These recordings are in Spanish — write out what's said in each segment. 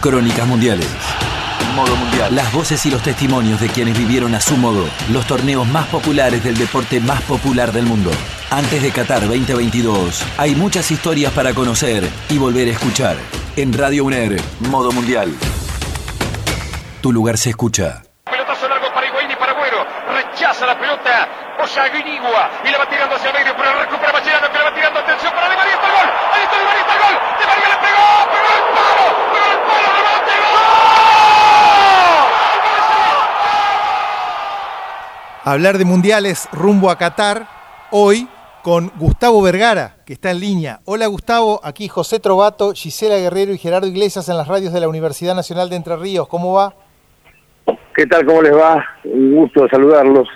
Crónicas Mundiales. Modo Mundial. Las voces y los testimonios de quienes vivieron a su modo los torneos más populares del deporte más popular del mundo. Antes de Qatar 2022, hay muchas historias para conocer y volver a escuchar. En Radio UNER, Modo Mundial. Tu lugar se escucha. Pelotazo largo para Higuaín y para Agüero. Rechaza la pelota. Osaguinigua. Y la va tirando hacia el medio. Pero la recupera Mascherano que la va tirando. Atención para Di María. Está el gol. Ahí está Di María. Está el gol. Di María le pegó. Pegó el palo. Pegó el palo. Remate. ¡Gol! Hablar de mundiales rumbo a Qatar hoy con Gustavo Vergara, que está en línea. Hola Gustavo, aquí José Trovato, Gisela Guerrero y Gerardo Iglesias en las radios de la Universidad Nacional de Entre Ríos. ¿Cómo va? ¿Qué tal? ¿Cómo les va? Un gusto saludarlos.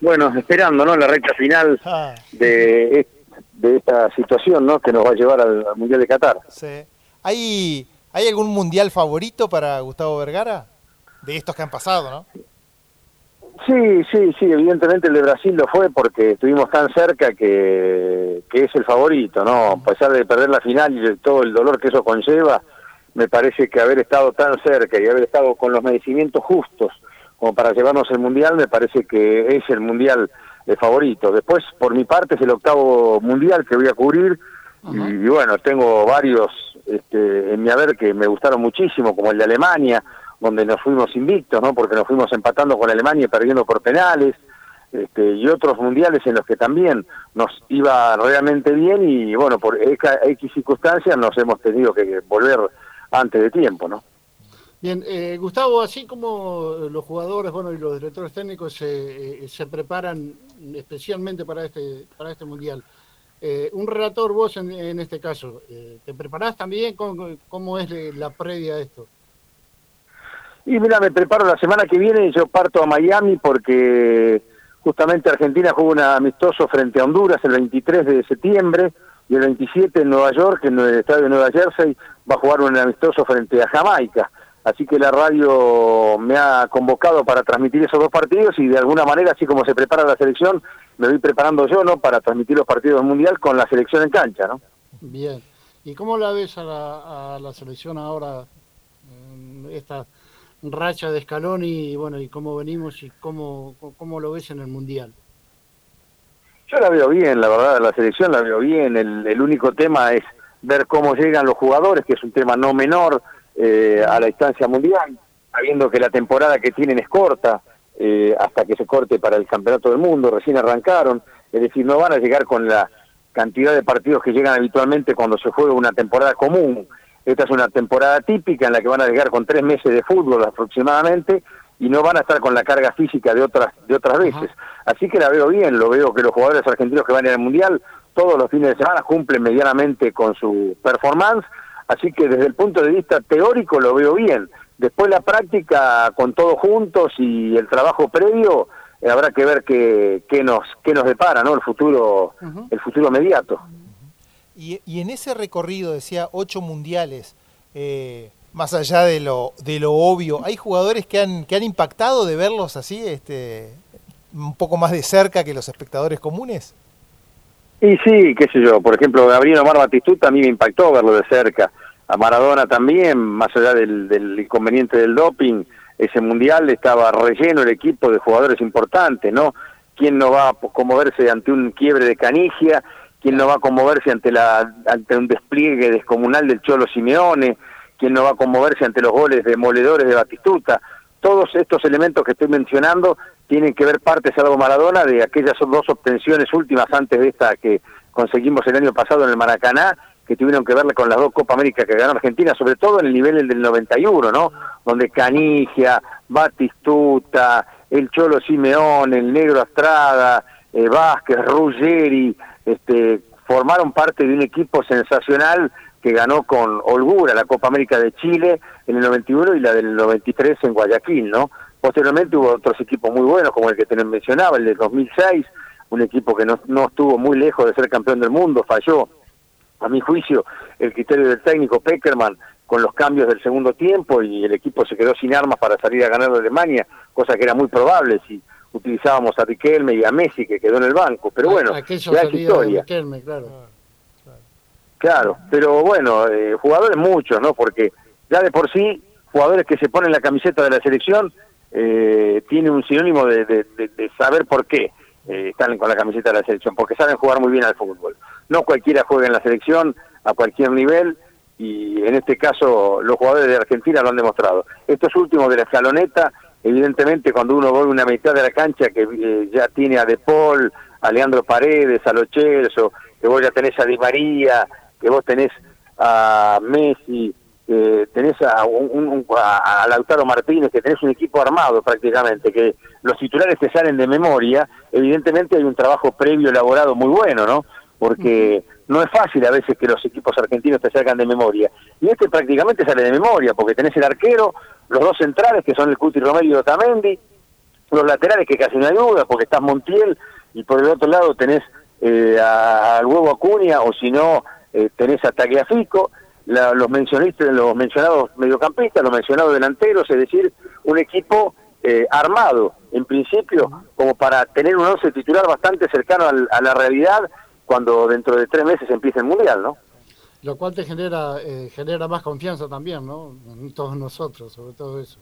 Bueno, esperando, ¿no? La recta final Ah, de, de esta situación, ¿no? Que nos va a llevar al, al Mundial de Qatar. sí. ¿Hay, ¿Hay algún mundial favorito para Gustavo Vergara? De estos que han pasado, ¿no? Sí, sí, sí, evidentemente el de Brasil lo fue porque estuvimos tan cerca que, que es el favorito, ¿no? A pesar de perder la final y de todo el dolor que eso conlleva, me parece que haber estado tan cerca y haber estado con los merecimientos justos como para llevarnos el Mundial, me parece que es el Mundial de favorito. Después, por mi parte, es el octavo Mundial que voy a cubrir y, y bueno, tengo varios este, en mi haber que me gustaron muchísimo, como el de Alemania, donde nos fuimos invictos, ¿no? Porque nos fuimos empatando con Alemania y perdiendo por penales, este, y otros mundiales en los que también nos iba realmente bien y bueno, por X circunstancias nos hemos tenido que volver antes de tiempo, ¿no? Bien, eh, Gustavo, así como los jugadores, bueno, y los directores técnicos se, eh, se preparan especialmente para este para este mundial, eh, un relator vos en, en este caso, eh, ¿te preparás también? ¿Cómo, cómo es la previa a esto? Y mira, me preparo la semana que viene, yo parto a Miami porque justamente Argentina juega un amistoso frente a Honduras el 23 de septiembre y el 27 en Nueva York, en el estadio de Nueva Jersey, va a jugar un amistoso frente a Jamaica. Así que la radio me ha convocado para transmitir esos dos partidos y de alguna manera, así como se prepara la selección, me voy preparando yo, ¿no? Para transmitir los partidos del Mundial con la selección en cancha, ¿no? Bien. ¿Y cómo la ves a la, a la selección ahora, esta racha de escalón y bueno, y cómo venimos y cómo, cómo lo ves en el mundial? Yo la veo bien, la verdad, la selección la veo bien. El, el único tema es ver cómo llegan los jugadores, que es un tema no menor eh, a la instancia mundial, sabiendo que la temporada que tienen es corta, eh, hasta que se corte para el campeonato del mundo, recién arrancaron, es decir, no van a llegar con la cantidad de partidos que llegan habitualmente cuando se juega una temporada común. Esta es una temporada típica en la que van a llegar con tres meses de fútbol aproximadamente y no van a estar con la carga física de otras de otras veces. Así que la veo bien, lo veo que los jugadores argentinos que van al Mundial todos los fines de semana cumplen medianamente con su performance, así que desde el punto de vista teórico lo veo bien. Después la práctica con todos juntos y el trabajo previo, eh, habrá que ver qué, qué nos qué nos depara, ¿no? El futuro el futuro inmediato. Y, y en ese recorrido, decía, ocho mundiales, eh, más allá de lo, de lo obvio, ¿hay jugadores que han, que han impactado de verlos así, este, un poco más de cerca que los espectadores comunes? Y sí, qué sé yo, por ejemplo, Gabriel Omar Batistuta a mí me impactó verlo de cerca, a Maradona también, más allá del, inconveniente del doping, ese mundial estaba relleno el equipo de jugadores importantes, ¿no? ¿Quién no va a conmoverse ante un quiebre de Canigia? ¿Quién no va a conmoverse ante, la, ante un despliegue descomunal del Cholo Simeone? ¿Quién no va a conmoverse ante los goles demoledores de Batistuta? Todos estos elementos que estoy mencionando tienen que ver parte, salvo Maradona, de aquellas dos obtenciones últimas antes de esta que conseguimos el año pasado en el Maracaná, que tuvieron que verle con las dos Copa América que ganó Argentina, sobre todo en el nivel del 91, ¿no? Donde Canigia, Batistuta, el Cholo Simeone, el Negro Astrada, eh, Vázquez, Ruggeri, este, formaron parte de un equipo sensacional que ganó con holgura la Copa América de Chile en el 91 y la del 93 en Guayaquil, ¿no? Posteriormente hubo otros equipos muy buenos, como el que te mencionaba, el del 2006, un equipo que no, no estuvo muy lejos de ser campeón del mundo, falló, a mi juicio, el criterio del técnico Peckerman con los cambios del segundo tiempo y el equipo se quedó sin armas para salir a ganar a Alemania, cosa que era muy probable si utilizábamos a Riquelme y a Messi que quedó en el banco, pero bueno, ya es de historia. Riquelme, claro. Claro, pero bueno, eh, jugadores muchos, ¿no? Porque ya de por sí, jugadores que se ponen la camiseta de la selección, eh, tiene un sinónimo de, saber por qué eh, están con la camiseta de la selección, porque saben jugar muy bien al fútbol. No cualquiera juega en la selección a cualquier nivel y en este caso los jugadores de Argentina lo han demostrado. Estos últimos de la escaloneta, evidentemente cuando uno ve una mitad de la cancha que eh, ya tiene a De Paul, a Leandro Paredes, a Los que vos ya tenés a Di María, que vos tenés a Messi, que tenés a, un, a, Lautaro Martínez, que tenés un equipo armado prácticamente, que los titulares te salen de memoria, evidentemente hay un trabajo previo elaborado muy bueno, ¿no? Porque no es fácil a veces que los equipos argentinos te salgan de memoria. Y este prácticamente sale de memoria, porque tenés el arquero, los dos centrales, que son el Cuti Romero y Otamendi, los laterales, que casi no hay duda, porque estás Montiel, y por el otro lado tenés eh, al huevo Acuña, o si no, eh, tenés a Tagliafico, los mencionistas, los mencionados mediocampistas, los mencionados delanteros, es decir, un equipo eh, armado, en principio, como para tener un once titular bastante cercano a la realidad cuando dentro de tres meses empiece el Mundial, ¿no? Lo cual te genera, eh, genera más confianza también, ¿no? En todos nosotros, sobre todo eso.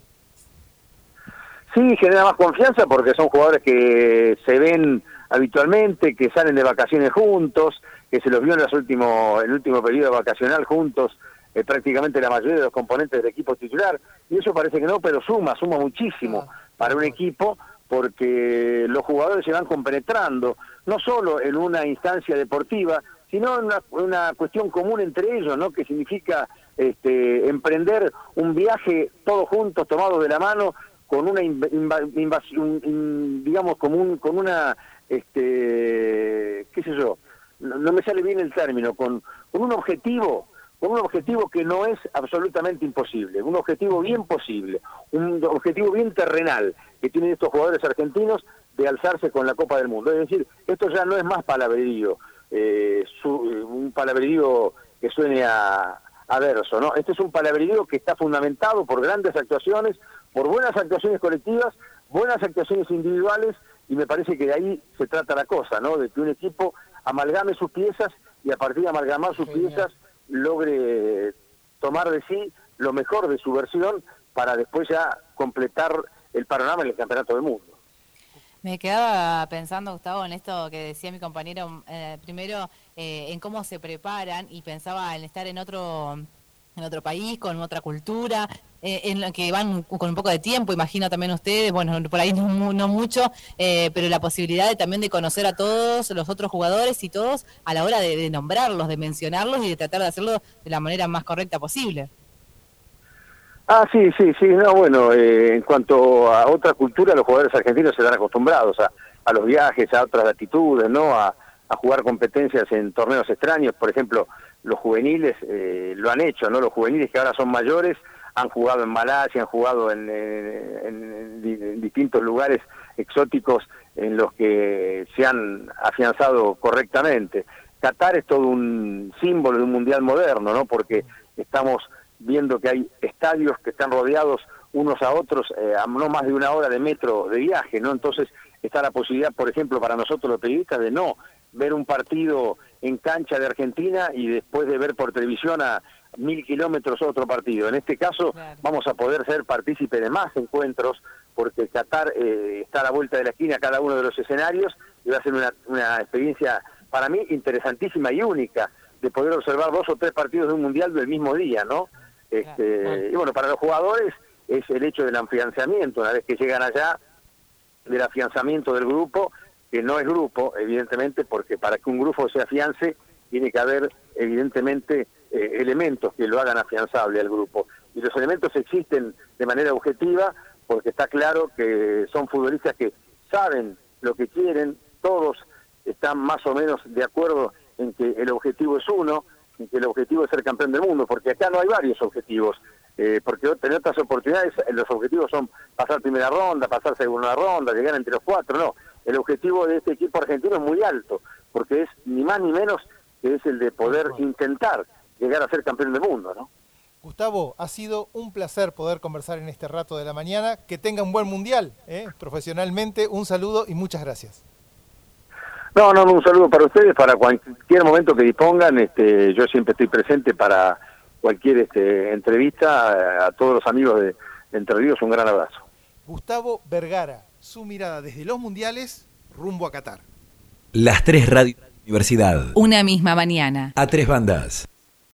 Sí, genera más confianza porque son jugadores que se ven habitualmente, que salen de vacaciones juntos, que se los vio en los últimos, el último periodo vacacional juntos, eh, prácticamente la mayoría de los componentes del equipo titular, y eso parece que no, pero suma, suma muchísimo ah, para un equipo porque los jugadores se van compenetrando, no solo en una instancia deportiva, sino en una, cuestión común entre ellos, ¿no? Que significa este, emprender un viaje todos juntos, tomados de la mano, con una invasión, digamos, común, con una, este, qué sé yo, no, me sale bien el término, con, con un objetivo, con un objetivo que no es absolutamente imposible, un objetivo bien posible, un objetivo bien terrenal que tienen estos jugadores argentinos de alzarse con la Copa del Mundo. Es decir, esto ya no es más palabrerío, eh, un palabrerío que suene a, a verso, ¿no? Este es un palabrerío que está fundamentado por grandes actuaciones, por buenas actuaciones colectivas, buenas actuaciones individuales, y me parece que de ahí se trata la cosa, ¿no? De que un equipo amalgame sus piezas y a partir de amalgamar sus piezas logre tomar de sí lo mejor de su versión para después ya completar el panorama en el Campeonato del Mundo. Me quedaba pensando, Gustavo, en esto que decía mi compañero, eh, primero eh, en cómo se preparan y pensaba en estar en otro en otro país, con otra cultura, eh, en lo que van con un poco de tiempo, imagino también ustedes, bueno, por ahí no, mucho, eh, pero la posibilidad de, también de conocer a todos los otros jugadores y todos a la hora de, nombrarlos, de mencionarlos y de tratar de hacerlo de la manera más correcta posible. Ah, sí, sí, sí, no, bueno, eh, en cuanto a otra cultura, los jugadores argentinos se están acostumbrados a, a los viajes, a otras latitudes, ¿no? A, a jugar competencias en torneos extraños, por ejemplo, los juveniles lo han hecho, ¿no? Los juveniles que ahora son mayores han jugado en Malasia, han jugado en, distintos lugares exóticos en los que se han afianzado correctamente. Qatar es todo un símbolo de un mundial moderno, ¿no? Porque estamos viendo que hay estadios que están rodeados unos a otros eh, a no más de una hora de metro de viaje, ¿no? Entonces está la posibilidad, por ejemplo, para nosotros los periodistas de no ver un partido en cancha de Argentina y después de ver por televisión a, mil kilómetros otro partido. En este caso vamos a poder ser partícipe de más encuentros porque Qatar eh, está a la vuelta de la esquina cada uno de los escenarios y va a ser una, una experiencia para mí interesantísima y única de poder observar dos o tres partidos de un mundial del mismo día, ¿no? Este, y bueno, para los jugadores es el hecho del afianzamiento, una vez que llegan allá, del afianzamiento del grupo, que no es grupo, evidentemente, porque para que un grupo se afiance tiene que haber, evidentemente, eh, elementos que lo hagan afianzable al grupo. Y los elementos existen de manera objetiva porque está claro que son futbolistas que saben lo que quieren, todos están más o menos de acuerdo en que el objetivo es uno, que el objetivo es ser campeón del mundo, porque acá no hay varios objetivos, eh, porque en otras oportunidades los objetivos son pasar primera ronda, pasar segunda ronda, llegar entre los cuatro, no, el objetivo de este equipo argentino es muy alto, porque es ni más ni menos que es el de poder intentar llegar a ser campeón del mundo, ¿no? Gustavo, ha sido un placer poder conversar en este rato de la mañana. Que tenga un buen mundial, ¿eh? profesionalmente. Un saludo y muchas gracias. No, no, un saludo para ustedes, para cualquier momento que dispongan. Este, yo siempre estoy presente para cualquier este, entrevista. A todos los amigos de Entre Ríos, un gran abrazo. Gustavo Vergara, su mirada desde los mundiales rumbo a Qatar. Las tres radios de la universidad. Una misma mañana. A tres bandas.